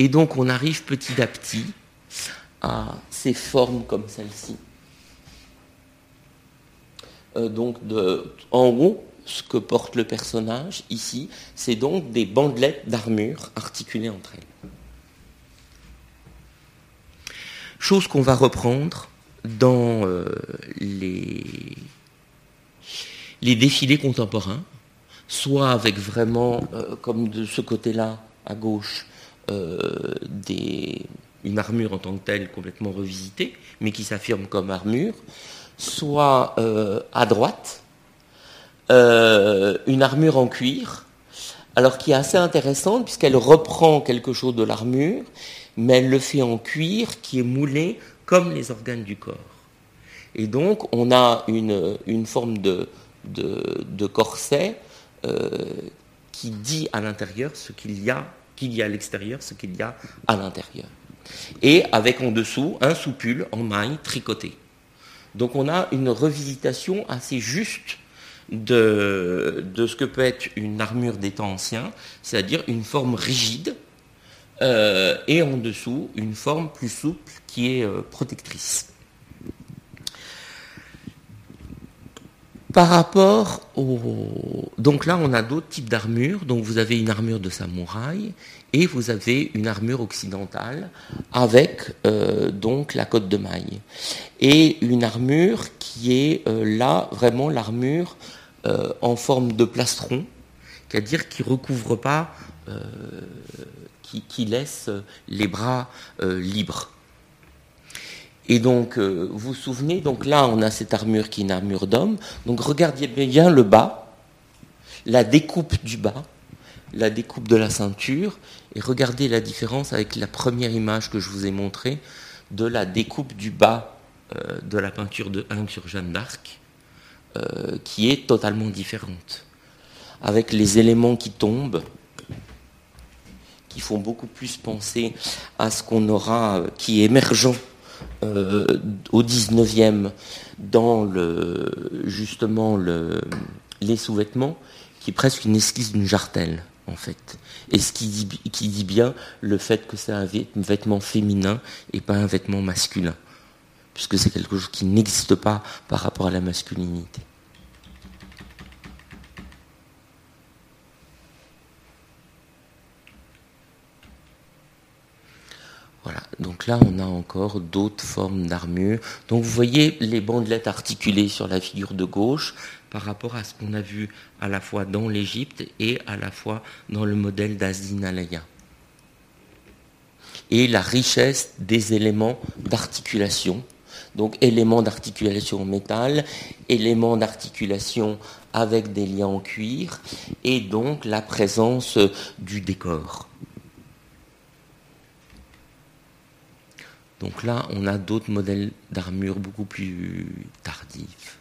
Et donc on arrive petit à petit à ces formes comme celle-ci. Euh, donc en haut, ce que porte le personnage ici, c'est donc des bandelettes d'armure articulées entre elles. Chose qu'on va reprendre dans euh, les, les défilés contemporains, soit avec vraiment, euh, comme de ce côté-là, à gauche, des, une armure en tant que telle complètement revisitée, mais qui s'affirme comme armure, soit euh, à droite, euh, une armure en cuir, alors qui est assez intéressante puisqu'elle reprend quelque chose de l'armure, mais elle le fait en cuir qui est moulé comme les organes du corps. Et donc on a une, forme de, corset euh, qui dit à l'intérieur ce qu'il y a, qu'il y a à l'extérieur, ce qu'il y a à l'intérieur. Et avec en dessous un soupule en maille tricoté. Donc on a une revisitation assez juste de, ce que peut être une armure des temps anciens, c'est-à-dire une forme rigide, euh, et en dessous une forme plus souple qui est euh, protectrice. Par rapport au... Donc là, on a d'autres types d'armures. Donc vous avez une armure de samouraï et vous avez une armure occidentale avec euh, donc la côte de maille. Et une armure qui est euh, là vraiment l'armure euh, en forme de plastron, c'est-à-dire qui recouvre pas, qui, laisse les bras libres. Et donc, vous vous souvenez, donc là, on a cette armure qui est une armure d'homme. Donc, regardez bien le bas, la découpe du bas, la découpe de la ceinture et regardez la différence avec la première image que je vous ai montrée de la découpe du bas euh, de la peinture de Hung sur Jeanne d'Arc, euh, qui est totalement différente. Avec les éléments qui tombent, qui font beaucoup plus penser à ce qu'on aura, euh, qui est émergent au 19e dans le, justement le, les sous-vêtements, qui est presque une esquisse d'une jartelle en fait. Et ce qui dit, qui dit bien le fait que c'est un vêtement féminin et pas un vêtement masculin, puisque c'est quelque chose qui n'existe pas par rapport à la masculinité. Donc là on a encore d'autres formes d'armure. Donc vous voyez les bandelettes articulées sur la figure de gauche, par rapport à ce qu'on a vu à la fois dans l'Égypte et à la fois dans le modèle d'Azdin Et la richesse des éléments d'articulation, donc éléments d'articulation en métal, éléments d'articulation avec des liens en cuir, et donc la présence du décor. Donc là, on a d'autres modèles d'armure beaucoup plus tardifs.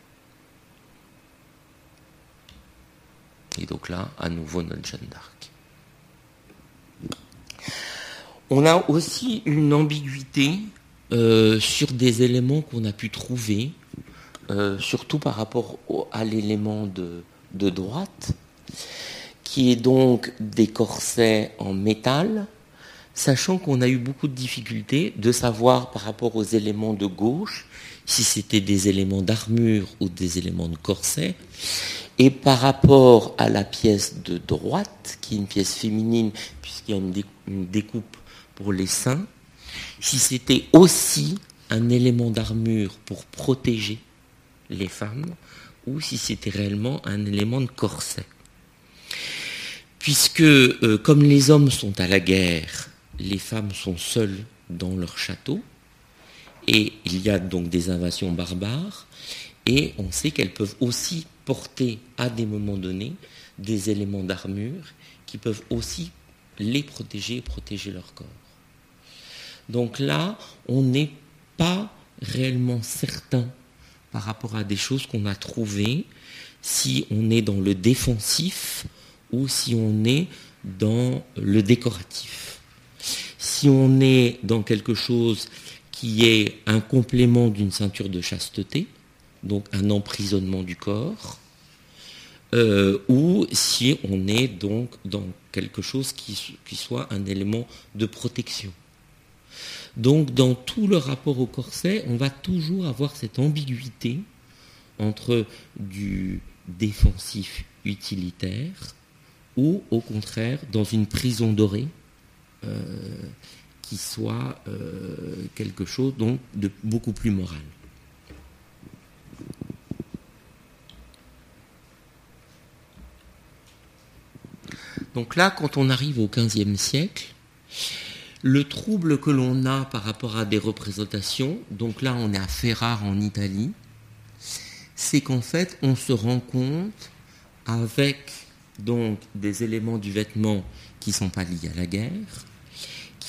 Et donc là, à nouveau notre Jeanne d'Arc. On a aussi une ambiguïté euh, sur des éléments qu'on a pu trouver, euh, surtout par rapport à l'élément de, de, droite, qui est donc des corsets en métal, sachant qu'on a eu beaucoup de difficultés de savoir par rapport aux éléments de gauche si c'était des éléments d'armure ou des éléments de corset. Et par rapport à la pièce de droite, qui est une pièce féminine, puisqu'il y a une, découpe pour les seins, si c'était aussi un élément d'armure pour protéger les femmes, ou si c'était réellement un élément de corset. Puisque, euh, comme les hommes sont à la guerre, les femmes sont seules dans leur château, et il y a donc des invasions barbares, et on sait qu'elles peuvent aussi porter à des moments donnés des éléments d'armure qui peuvent aussi les protéger et protéger leur corps. Donc là, on n'est pas réellement certain par rapport à des choses qu'on a trouvées si on est dans le défensif ou si on est dans le décoratif. Si on est dans quelque chose qui est un complément d'une ceinture de chasteté, donc un emprisonnement du corps, euh, ou si on est donc dans quelque chose qui, soit un élément de protection. Donc dans tout le rapport au corset, on va toujours avoir cette ambiguïté entre du défensif utilitaire ou au contraire dans une prison dorée qui soit euh, quelque chose donc de beaucoup plus moral. Donc là, quand on arrive au XVe siècle, le trouble que l'on a par rapport à des représentations, donc là on est à Ferrare en Italie, c'est qu'en fait on se rend compte avec donc des éléments du vêtement qui ne sont pas liés à la guerre,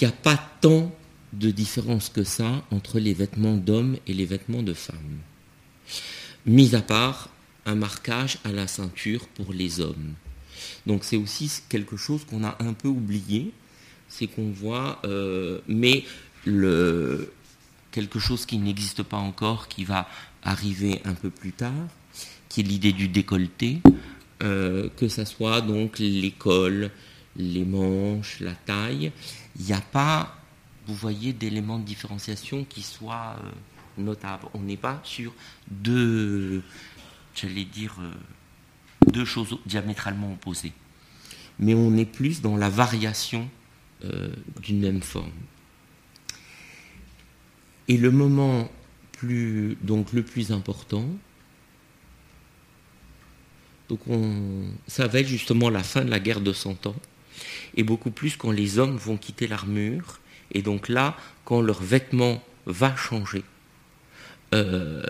qu'il n'y a pas tant de différence que ça entre les vêtements d'hommes et les vêtements de femmes. Mis à part un marquage à la ceinture pour les hommes. Donc c'est aussi quelque chose qu'on a un peu oublié c'est qu'on voit, euh, mais quelque chose qui n'existe pas encore, qui va arriver un peu plus tard, qui est l'idée du décolleté, euh, que ce soit donc l'école, les manches, la taille, il n'y a pas, vous voyez, d'éléments de différenciation qui soient euh, notables. On n'est pas sur deux, j'allais dire, deux choses diamétralement opposées. Mais on est plus dans la variation euh, d'une même forme. Et le moment plus, donc le plus important, donc on, ça va être justement la fin de la guerre de Cent Ans, et beaucoup plus quand les hommes vont quitter l'armure, et donc là, quand leur vêtement va changer. Euh,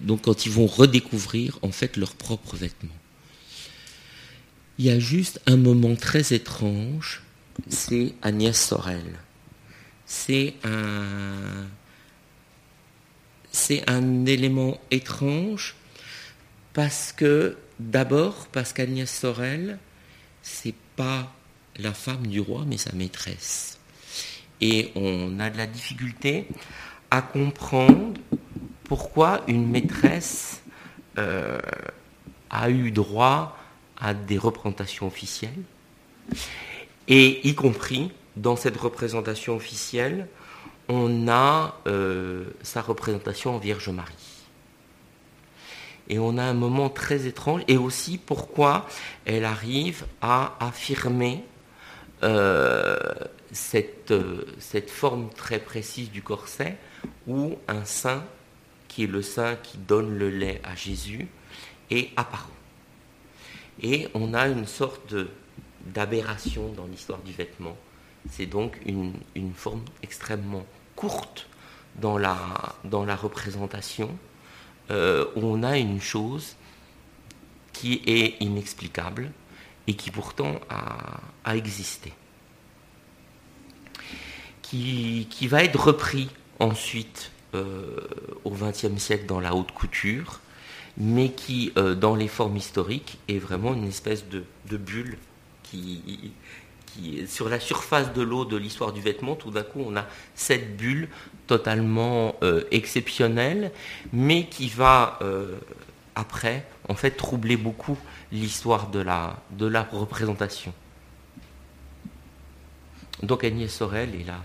donc quand ils vont redécouvrir en fait leurs propres vêtements. Il y a juste un moment très étrange c'est Agnès Sorel. C'est un, c'est un élément étrange parce que, d'abord, parce qu'Agnès Sorel, c'est pas la femme du roi, mais sa maîtresse. Et on a de la difficulté à comprendre pourquoi une maîtresse euh, a eu droit à des représentations officielles et y compris dans cette représentation officielle, on a euh, sa représentation en Vierge Marie. Et on a un moment très étrange, et aussi pourquoi elle arrive à affirmer cette, euh, cette, forme très précise du corset, où un sein, qui est le sein qui donne le lait à Jésus, est apparent. Et on a une sorte d'aberration dans l'histoire du vêtement. C'est donc une, forme extrêmement courte dans la, dans la représentation, euh, où on a une chose qui est inexplicable et qui pourtant a, existé. Qui, va être repris ensuite euh, au XXe siècle dans la haute couture, mais qui, euh, dans les formes historiques, est vraiment une espèce de, bulle qui, sur la surface de l'eau de l'histoire du vêtement, tout d'un coup, on a cette bulle totalement euh, exceptionnelle, mais qui va après, en fait, troubler beaucoup l'histoire de la, de la représentation. Donc Agnès Sorel est là,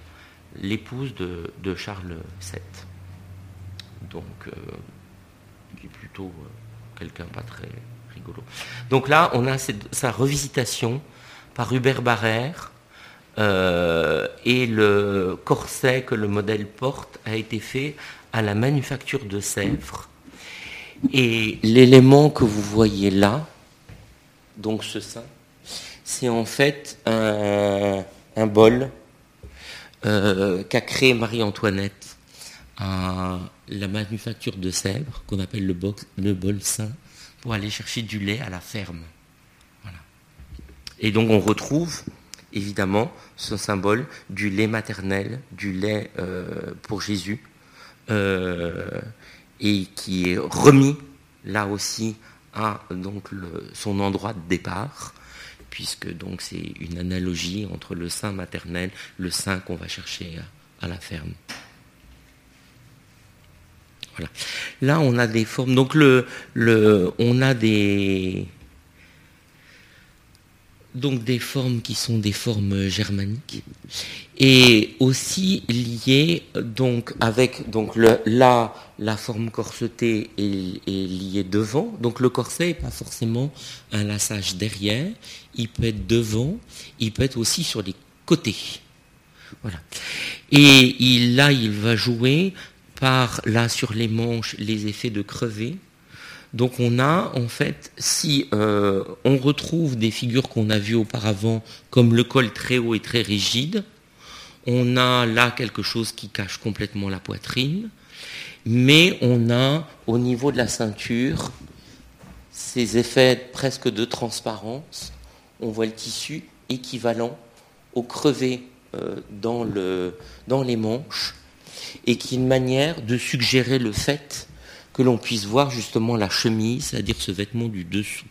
l'épouse de, Charles VII. Donc, euh, qui est plutôt quelqu'un pas très rigolo. Donc là, on a sa revisitation par Hubert Barrère. Euh, et le corset que le modèle porte a été fait à la manufacture de Sèvres. Et l'élément que vous voyez là, donc ce sein, c'est en fait un, bol euh, qu'a créé Marie-Antoinette à la manufacture de Sèvres, qu'on appelle le, bol saint, pour aller chercher du lait à la ferme. Et donc on retrouve évidemment ce symbole du lait maternel, du lait euh, pour Jésus, euh, et qui est remis là aussi à donc son endroit de départ, puisque donc c'est une analogie entre le sein maternel, le sein qu'on va chercher à, la ferme. Voilà. Là, on a des formes. Donc, on a des, donc des formes qui sont des formes germaniques et aussi liées donc avec donc le, là la forme corsetée est, liée devant. Donc le corset n'est pas forcément un lassage derrière. Il peut être devant. Il peut être aussi sur les côtés. Voilà. Et il, là il va jouer par là sur les manches les effets de crever. Donc on a en fait, si euh, on retrouve des figures qu'on a vues auparavant, comme le col très haut et très rigide, on a là quelque chose qui cache complètement la poitrine, mais on a au niveau de la ceinture ces effets presque de transparence. On voit le tissu équivalent au crevé euh, dans, le, dans les manches et qui est une manière de suggérer le fait que l'on puisse voir justement la chemise, c'est-à-dire ce vêtement du dessous.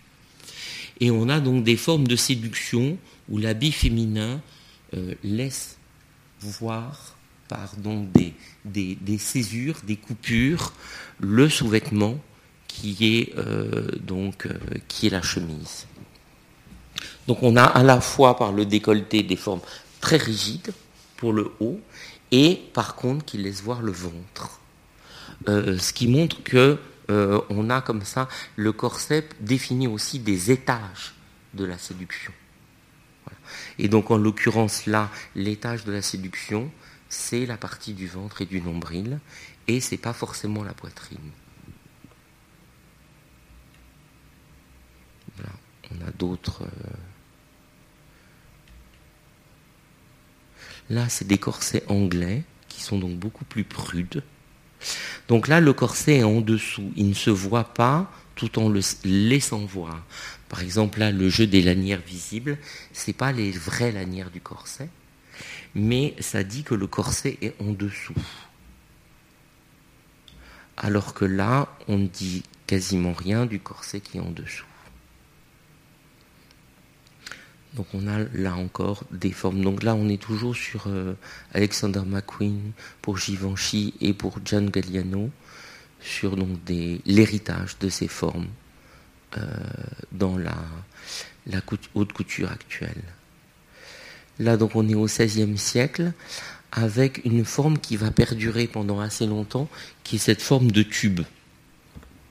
Et on a donc des formes de séduction où l'habit féminin euh, laisse voir par donc des, césures, des coupures, le sous-vêtement qui est euh, donc euh, qui est la chemise. Donc on a à la fois par le décolleté des formes très rigides pour le haut et par contre qui laissent voir le ventre. Euh, ce qui montre que on a comme ça le corset définit aussi des étages de la séduction. Et donc en l'occurrence là, l'étage de la séduction, c'est la partie du ventre et du nombril, et c'est pas forcément la poitrine. On a d'autres. Euh, là, c'est des corsets anglais qui sont donc beaucoup plus prudes. Donc là, le corset est en dessous. Il ne se voit pas tout en le laissant voir. Par exemple, là, le jeu des lanières visibles, ce n'est pas les vraies lanières du corset, mais ça dit que le corset est en dessous. Alors que là, on ne dit quasiment rien du corset qui est en dessous. Donc on a là encore des formes. Donc là on est toujours sur euh, Alexander McQueen pour Givenchy et pour John Galliano sur l'héritage de ces formes euh, dans la, haute couture actuelle. Là donc on est au XVIe siècle avec une forme qui va perdurer pendant assez longtemps, qui est cette forme de tube.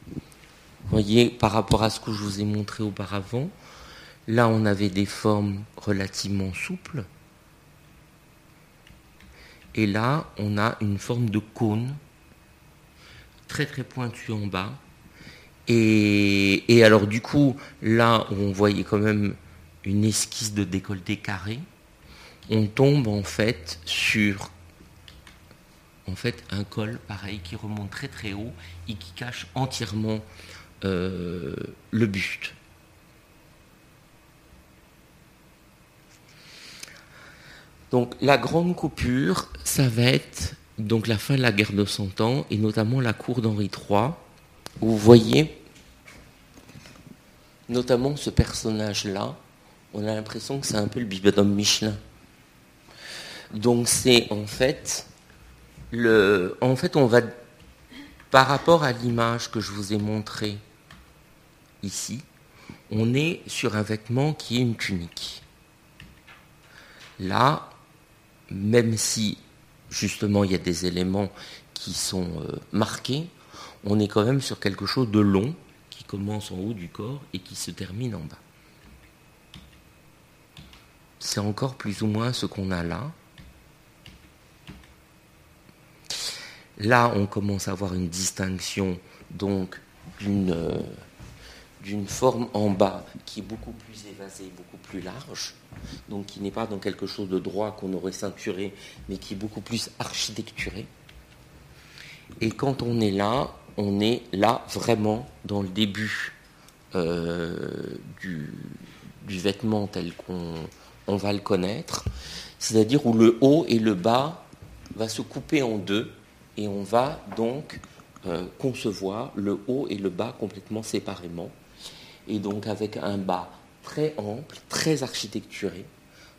Vous voyez, par rapport à ce que je vous ai montré auparavant, Là, on avait des formes relativement souples. Et là, on a une forme de cône, très très pointue en bas. Et, alors du coup, là, on voyait quand même une esquisse de décolleté carré. On tombe en fait sur en fait un col pareil qui remonte très très haut et qui cache entièrement euh, le buste. Donc la grande coupure, ça va être donc la fin de la guerre de Cent Ans et notamment la cour d'Henri III, vous voyez notamment ce personnage-là, on a l'impression que c'est un peu le bibodome Michelin. Donc c'est en fait en fait on va par rapport à l'image que je vous ai montrée ici, on est sur un vêtement qui est une tunique. Là, même si justement il y a des éléments qui sont euh, marqués, on est quand même sur quelque chose de long qui commence en haut du corps et qui se termine en bas. C'est encore plus ou moins ce qu'on a là. Là, on commence à avoir une distinction donc d'une euh, d'une forme en bas qui est beaucoup plus évasée, beaucoup plus large, donc qui n'est pas dans quelque chose de droit qu'on aurait ceinturé, mais qui est beaucoup plus architecturé. Et quand on est là, on est là vraiment dans le début euh, du, vêtement tel qu'on on va le connaître, c'est-à-dire où le haut et le bas va se couper en deux et on va donc euh, concevoir le haut et le bas complètement séparément et donc avec un bas très ample, très architecturé,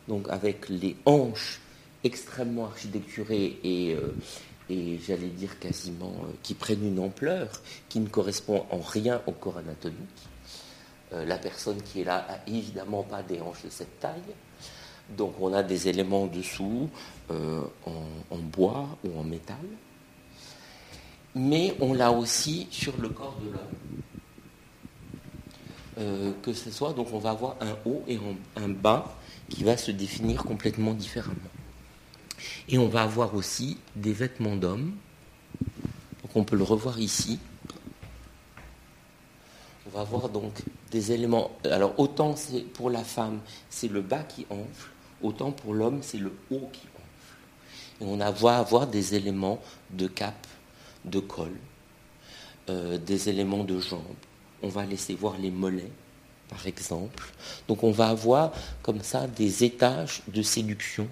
donc avec les hanches extrêmement architecturées et, euh, j'allais dire quasiment euh, qui prennent une ampleur qui ne correspond en rien au corps anatomique. Euh, la personne qui est là a évidemment pas des hanches de cette taille. Donc on a des éléments dessous en, bois ou en métal. Mais on l'a aussi sur le corps de l'homme. Euh, que ce soit, donc on va avoir un haut et un bas qui va se définir complètement différemment. Et on va avoir aussi des vêtements d'homme. Donc on peut le revoir ici. On va avoir donc des éléments. Alors autant pour la femme, c'est le bas qui enfle, autant pour l'homme, c'est le haut qui enfle. Et on va avoir des éléments de cap, de col, euh, des éléments de jambes. On va laisser voir les mollets, par exemple. Donc on va avoir comme ça des étages de séduction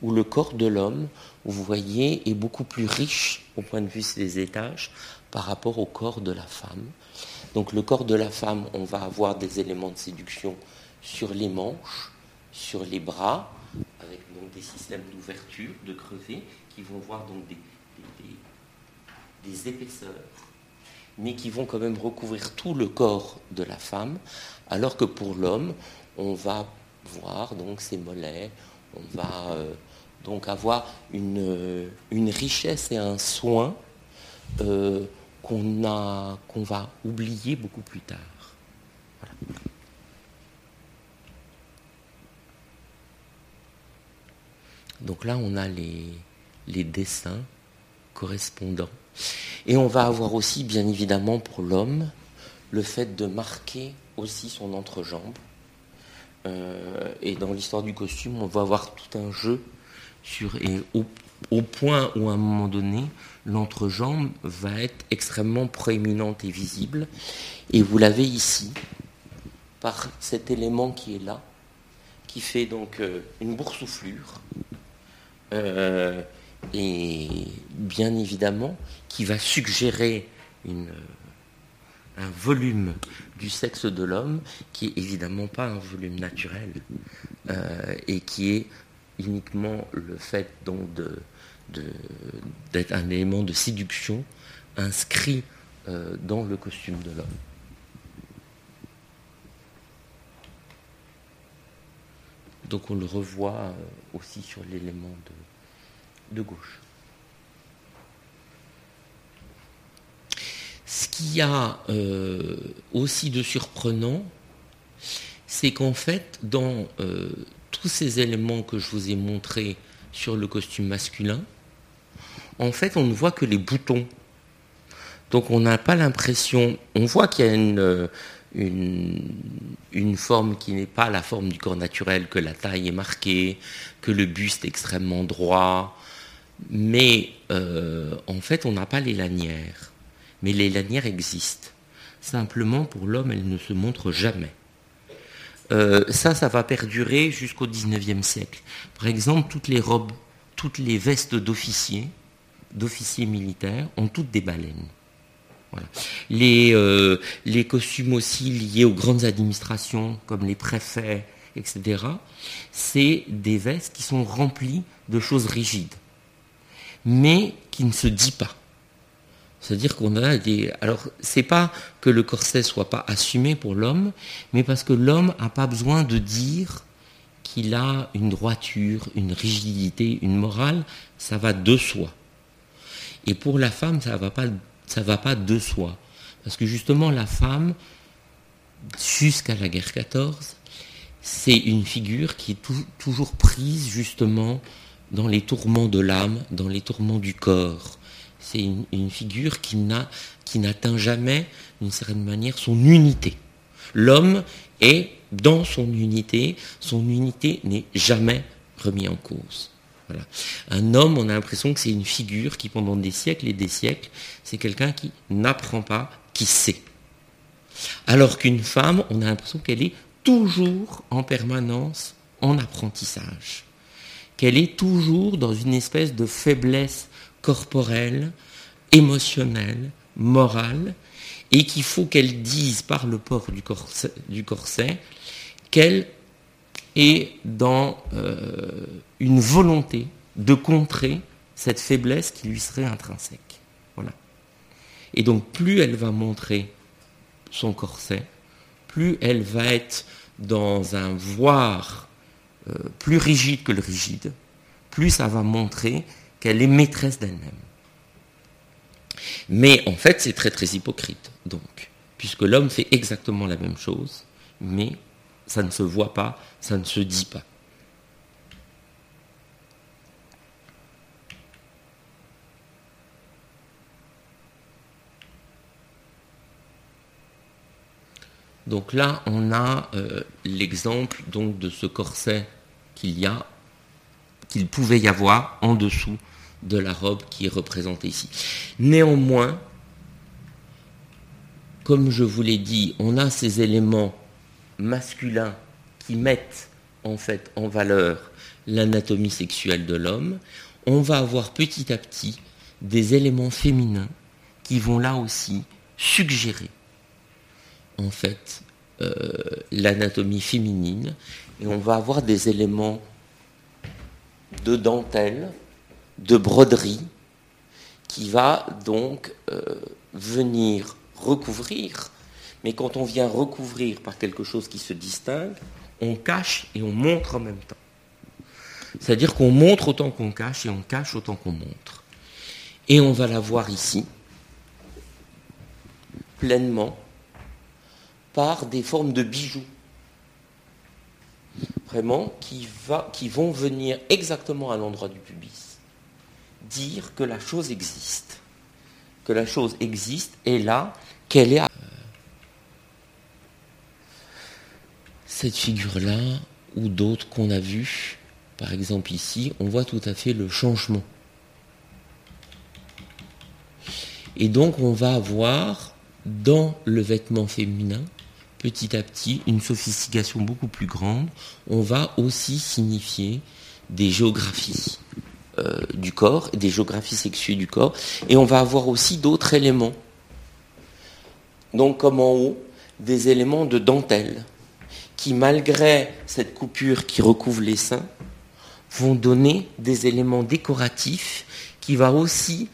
où le corps de l'homme, vous voyez, est beaucoup plus riche au point de vue des étages par rapport au corps de la femme. Donc le corps de la femme, on va avoir des éléments de séduction sur les manches, sur les bras, avec donc des systèmes d'ouverture, de crevés, qui vont voir donc des épaisseurs, mais qui vont quand même recouvrir tout le corps de la femme, alors que pour l'homme, on va voir donc ses mollets, on va euh, donc avoir une, une, richesse et un soin euh, qu'on va oublier beaucoup plus tard. Donc là, on a les, les dessins correspondants. Et on va avoir aussi, bien évidemment, pour l'homme, le fait de marquer aussi son entrejambe. Euh, et dans l'histoire du costume, on va avoir tout un jeu sur, et au, point où à un moment donné, l'entrejambe va être extrêmement proéminente et visible. Et vous l'avez ici, par cet élément qui est là, qui fait donc euh, une boursouflure. Euh, et bien évidemment, qui va suggérer une un volume du sexe de l'homme qui est évidemment pas un volume naturel euh, et qui est uniquement le fait d'être un élément de séduction inscrit euh, dans le costume de l'homme. Donc on le revoit euh, aussi sur l'élément de gauche. Ce qu'il y a euh, aussi de surprenant, c'est qu'en fait, dans euh, tous ces éléments que je vous ai montrés sur le costume masculin, en fait, on ne voit que les boutons. Donc on n'a pas l'impression, on voit qu'il y a une, euh, une, forme qui n'est pas la forme du corps naturel, que la taille est marquée, que le buste est extrêmement droit, mais en fait on n'a pas les lanières mais les lanières existent. Simplement, pour l'homme, elles ne se montrent jamais. Euh, ça, ça va perdurer jusqu'au XIXe siècle. Par exemple, toutes les robes, toutes les vestes d'officiers, d'officiers militaires, ont toutes des baleines. Les, euh, les costumes aussi liés aux grandes administrations, comme les préfets, etc., c'est des vestes qui sont remplies de choses rigides, mais qui ne se disent pas. C'est-à-dire qu'on a des. Alors, c'est pas que le corset soit pas assumé pour l'homme, mais parce que l'homme n'a pas besoin de dire qu'il a une droiture, une rigidité, une morale, ça va de soi. Et pour la femme, ça va pas, ça va pas de soi. Parce que justement, la femme, jusqu'à la guerre 14, c'est une figure qui est toujours prise justement dans les tourments de l'âme, dans les tourments du corps c'est une, figure qui n'atteint jamais, d'une certaine manière, son unité. L'homme est dans son unité, son unité n'est jamais remis en cause. Un homme, on a l'impression que c'est une figure qui, pendant des siècles et des siècles, c'est quelqu'un qui n'apprend pas, qui sait. Alors qu'une femme, on a l'impression qu'elle est toujours en permanence en apprentissage, qu'elle est toujours dans une espèce de faiblesse corporelle, émotionnelle, morale, et qu'il faut qu'elle dise par le port du corset, qu'elle est dans euh, une volonté de contrer cette faiblesse qui lui serait intrinsèque. Voilà. Et donc plus elle va montrer son corset, plus elle va être dans un voir plus rigide que le rigide, plus ça va montrer qu'elle est maîtresse d'elle-même. Mais en fait, c'est très très hypocrite, donc, puisque l'homme fait exactement la même chose, mais ça ne se voit pas, ça ne se dit pas. Donc là, on a euh, l'exemple donc de ce corset qu'il pouvait y avoir en dessous de la robe qui est représentée ici. Néanmoins, comme je vous l'ai dit, on a ces éléments masculins qui mettent en fait en valeur l'anatomie sexuelle de l'homme. On va avoir petit à petit des éléments féminins qui vont là aussi suggérer en fait l'anatomie féminine et on va avoir des éléments de dentelle, de broderie qui va donc euh, venir recouvrir. Mais quand on vient recouvrir par quelque chose qui se distingue, on cache et on montre en même temps. C'est-à-dire qu'on montre autant qu'on cache et on cache autant qu'on montre. Et on va la voir ici, pleinement, par des formes de bijoux. Vraiment, qui, va, qui vont venir exactement à l'endroit du pubis. Dire que la chose existe. Que la chose existe et là, qu'elle est. Cette figure-là, ou d'autres qu'on a vues, par exemple ici, on voit tout à fait le changement. Et donc on va avoir dans le vêtement féminin petit à petit une sophistication beaucoup plus grande, on va aussi signifier des géographies euh, du corps, des géographies sexuées du corps, et on va avoir aussi d'autres éléments. Donc comme en haut, des éléments de dentelle, qui malgré cette coupure qui recouvre les seins, vont donner des éléments décoratifs qui va aussi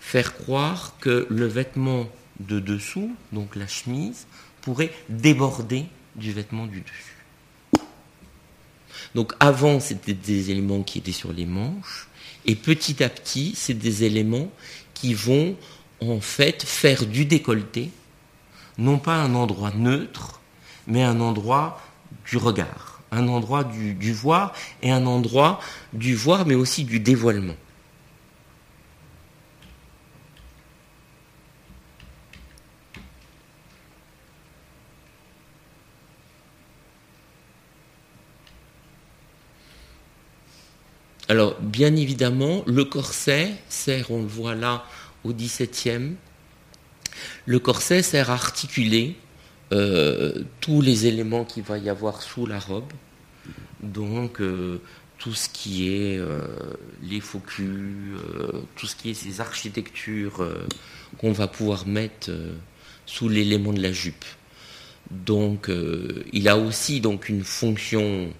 faire croire que le vêtement de dessous, donc la chemise, pourrait déborder du vêtement du dessus. Donc avant, c'était des éléments qui étaient sur les manches, et petit à petit, c'est des éléments qui vont en fait faire du décolleté, non pas un endroit neutre, mais un endroit du regard, un endroit du, du voir et un endroit du voir, mais aussi du dévoilement. Alors, bien évidemment, le corset sert, on le voit là, au XVIIe, le corset sert à articuler euh, tous les éléments qu'il va y avoir sous la robe. Donc, euh, tout ce qui est euh, les focus, tout ce qui est ces architectures qu'on va pouvoir mettre sous l'élément de la jupe. Donc, il a aussi donc une fonction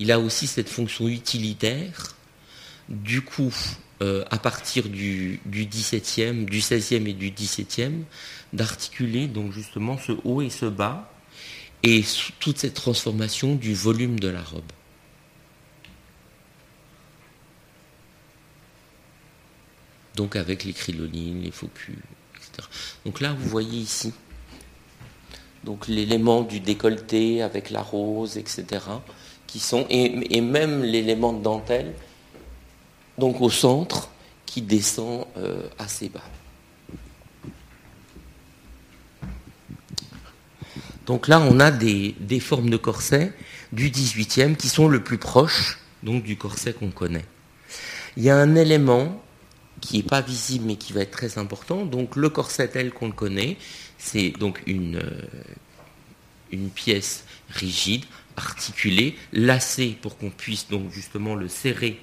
il a aussi cette fonction utilitaire. Du coup, euh, à partir du, du 17e, du 16e et du 17e, d'articuler donc justement ce haut et ce bas et toute cette transformation du volume de la robe. Donc avec les crinolines, les focus, etc. Donc là, vous voyez ici, donc l'élément du décolleté avec la rose, etc qui sont, et, même l'élément de dentelle, donc au centre, qui descend euh, assez bas. Donc là, on a des, formes de corset du 18e qui sont le plus proche donc, du corset qu'on connaît. Il y a un élément qui n'est pas visible mais qui va être très important. Donc le corset tel qu'on le connaît, c'est donc une, euh, une pièce rigide articulé, lacé pour qu'on puisse donc justement le serrer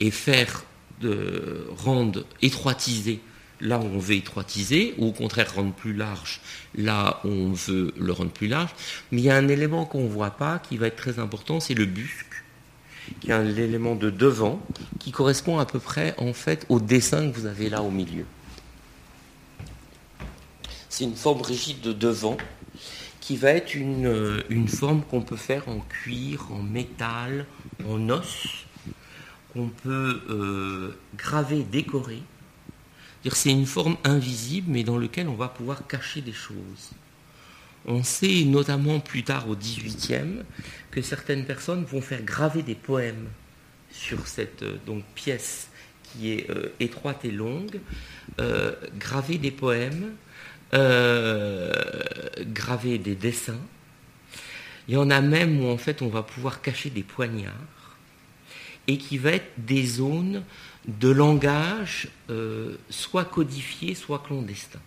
et faire de rendre étroitiser là où on veut étroitiser, ou au contraire rendre plus large là où on veut le rendre plus large. Mais il y a un élément qu'on ne voit pas qui va être très important, c'est le busque, qui est un élément de devant, qui correspond à peu près en fait au dessin que vous avez là au milieu. C'est une forme rigide de devant qui va être une, une forme qu'on peut faire en cuir, en métal, en os, qu'on peut euh, graver, décorer. C'est une forme invisible, mais dans laquelle on va pouvoir cacher des choses. On sait notamment plus tard au XVIIIe que certaines personnes vont faire graver des poèmes sur cette euh, donc, pièce qui est euh, étroite et longue, euh, graver des poèmes, graver des dessins. Il y en a même où en fait on va pouvoir cacher des poignards et qui va être des zones de langage soit codifié, soit clandestin.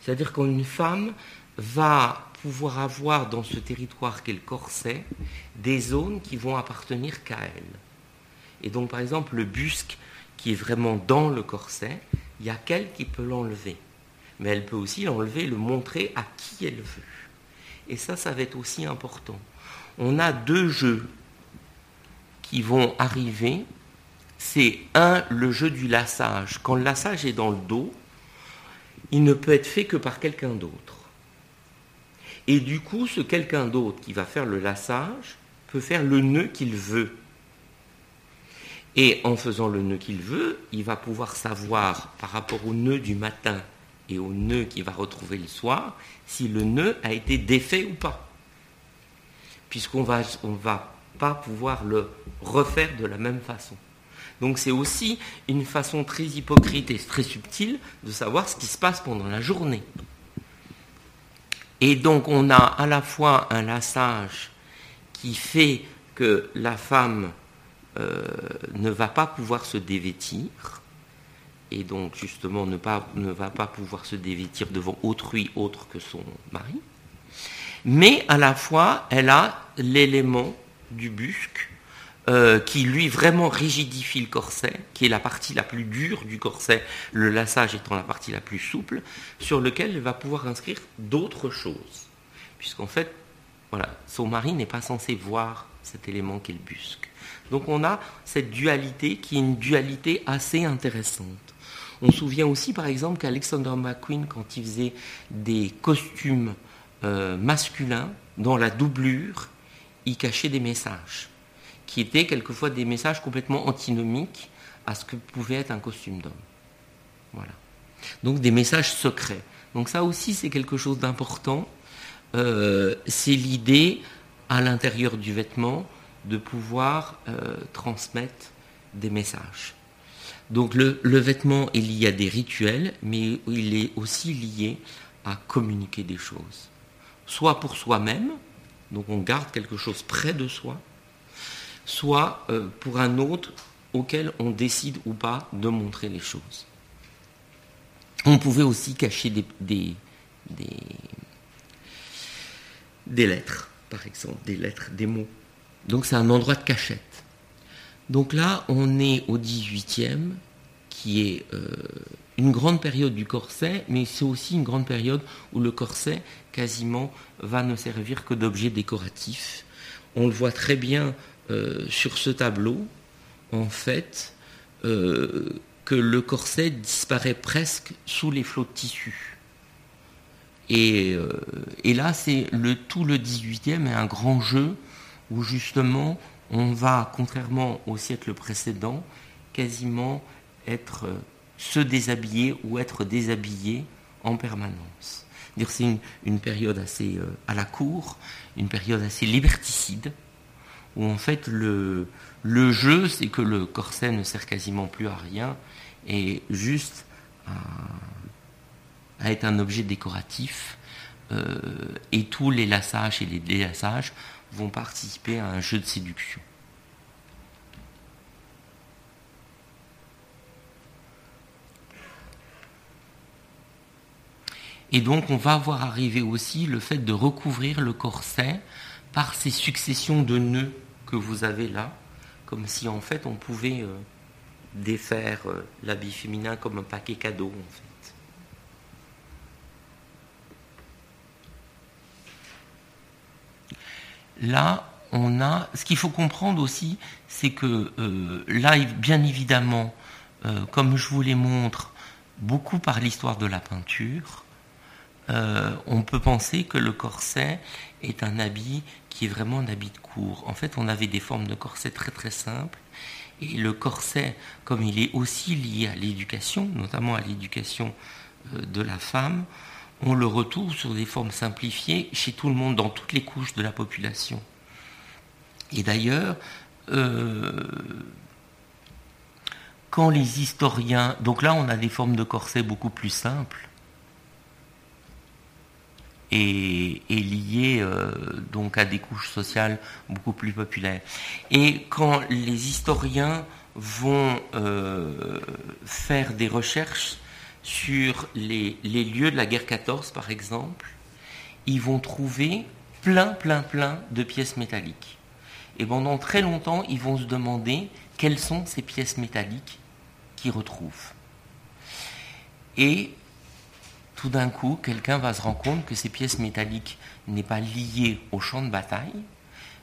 C'est-à-dire qu'une femme va pouvoir avoir dans ce territoire qu'est le corset des zones qui vont appartenir qu'à elle. Et donc par exemple le busque qui est vraiment dans le corset, il y a qu'elle qui peut l'enlever. Mais elle peut aussi l'enlever, le montrer à qui elle veut. Et ça, ça va être aussi important. On a deux jeux qui vont arriver. C'est un, le jeu du lassage. Quand le lassage est dans le dos, il ne peut être fait que par quelqu'un d'autre. Et du coup, ce quelqu'un d'autre qui va faire le lassage peut faire le nœud qu'il veut. Et en faisant le nœud qu'il veut, il va pouvoir savoir par rapport au nœud du matin et au nœud qu'il va retrouver le soir, si le nœud a été défait ou pas. Puisqu'on va, va pas pouvoir le refaire de la même façon. Donc c'est aussi une façon très hypocrite et très subtile de savoir ce qui se passe pendant la journée. Et donc on a à la fois un lassage qui fait que la femme euh, ne va pas pouvoir se dévêtir, et donc justement ne, va pas pouvoir se dévêtir devant autrui autre que son mari, mais à la fois elle a l'élément du busque euh, qui lui vraiment rigidifie le corset, qui est la partie la plus dure du corset, le lassage étant la partie la plus souple, sur lequel elle va pouvoir inscrire d'autres choses. Puisqu'en fait, voilà, son mari n'est pas censé voir cet élément qu'est le busque. Donc on a cette dualité qui est une dualité assez intéressante. On se souvient aussi par exemple qu'Alexander McQueen, quand il faisait des costumes euh, masculins, dans la doublure, il cachait des messages qui étaient quelquefois des messages complètement antinomiques à ce que pouvait être un costume d'homme. Voilà. Donc des messages secrets. Donc ça aussi c'est quelque chose d'important. Euh, c'est l'idée à l'intérieur du vêtement de pouvoir euh, transmettre des messages. Donc le, vêtement est lié à des rituels, mais il est aussi lié à communiquer des choses. Soit pour soi-même, donc on garde quelque chose près de soi, soit euh, pour un autre auquel on décide ou pas de montrer les choses. On pouvait aussi cacher des, lettres, par exemple, des lettres, des mots. Donc c'est un endroit de cachette. Donc là, on est au 18e, qui est euh, une grande période du corset, mais c'est aussi une grande période où le corset quasiment va ne servir que d'objet décoratif. On le voit très bien euh, sur ce tableau, en fait, euh, que le corset disparaît presque sous les flots de tissu. Et, là, c'est le, tout le 18e est un grand jeu où justement on va, contrairement au siècle précédent, quasiment être se déshabiller ou être déshabillé en permanence. C'est une, période assez à la cour, une période assez liberticide, où en fait le, le jeu, c'est que le corset ne sert quasiment plus à rien et juste à, être un objet décoratif. Euh, et tous les lassages et les délassages vont participer à un jeu de séduction. Et donc on va voir arriver aussi le fait de recouvrir le corset par ces successions de nœuds vous avez là, comme si en fait on pouvait euh, défaire euh, l'habit féminin comme un paquet cadeau. Là, on a. Ce qu'il faut comprendre aussi, c'est que euh, là, bien évidemment, comme je vous les montre, beaucoup par l'histoire de la peinture, euh, on peut penser que le corset est un habit qui est vraiment un habit de cour. En fait, on avait des formes de corset très très simples. Et le corset, comme il est aussi lié à l'éducation, notamment à l'éducation euh, de la femme, on le retrouve sur des formes simplifiées chez tout le monde, dans toutes les couches de la population. Et d'ailleurs, euh, quand les historiens... Donc là, on a des formes de corset beaucoup plus simples et, liées euh, donc à des couches sociales beaucoup plus populaires. Et quand les historiens vont euh, faire des recherches sur les, lieux de la guerre 14, par exemple, ils vont trouver plein, plein, plein de pièces métalliques. Et pendant très longtemps, ils vont se demander quelles sont ces pièces métalliques qu'ils retrouvent. Et tout d'un coup, quelqu'un va se rendre compte que ces pièces métalliques n'est pas liées au champ de bataille,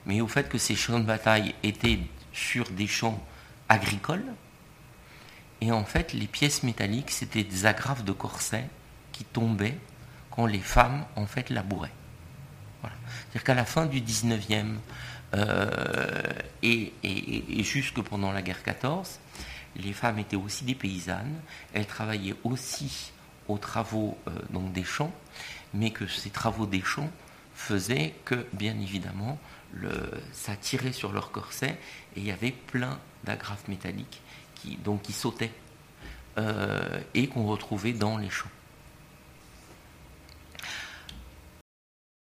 mais au fait que ces champs de bataille étaient sur des champs agricoles, et en fait, les pièces métalliques, c'était des agrafes de corsets qui tombaient quand les femmes, en fait, labouraient. C'est-à-dire qu'à la fin du 19e euh, et, jusque pendant la guerre 14, les femmes étaient aussi des paysannes, elles travaillaient aussi aux travaux euh, des champs, mais que ces travaux des champs faisaient que, bien évidemment, ça tirait sur leur corset et il y avait plein d'agrafes métalliques qui, qui sautaient euh, et qu'on retrouvait dans les champs.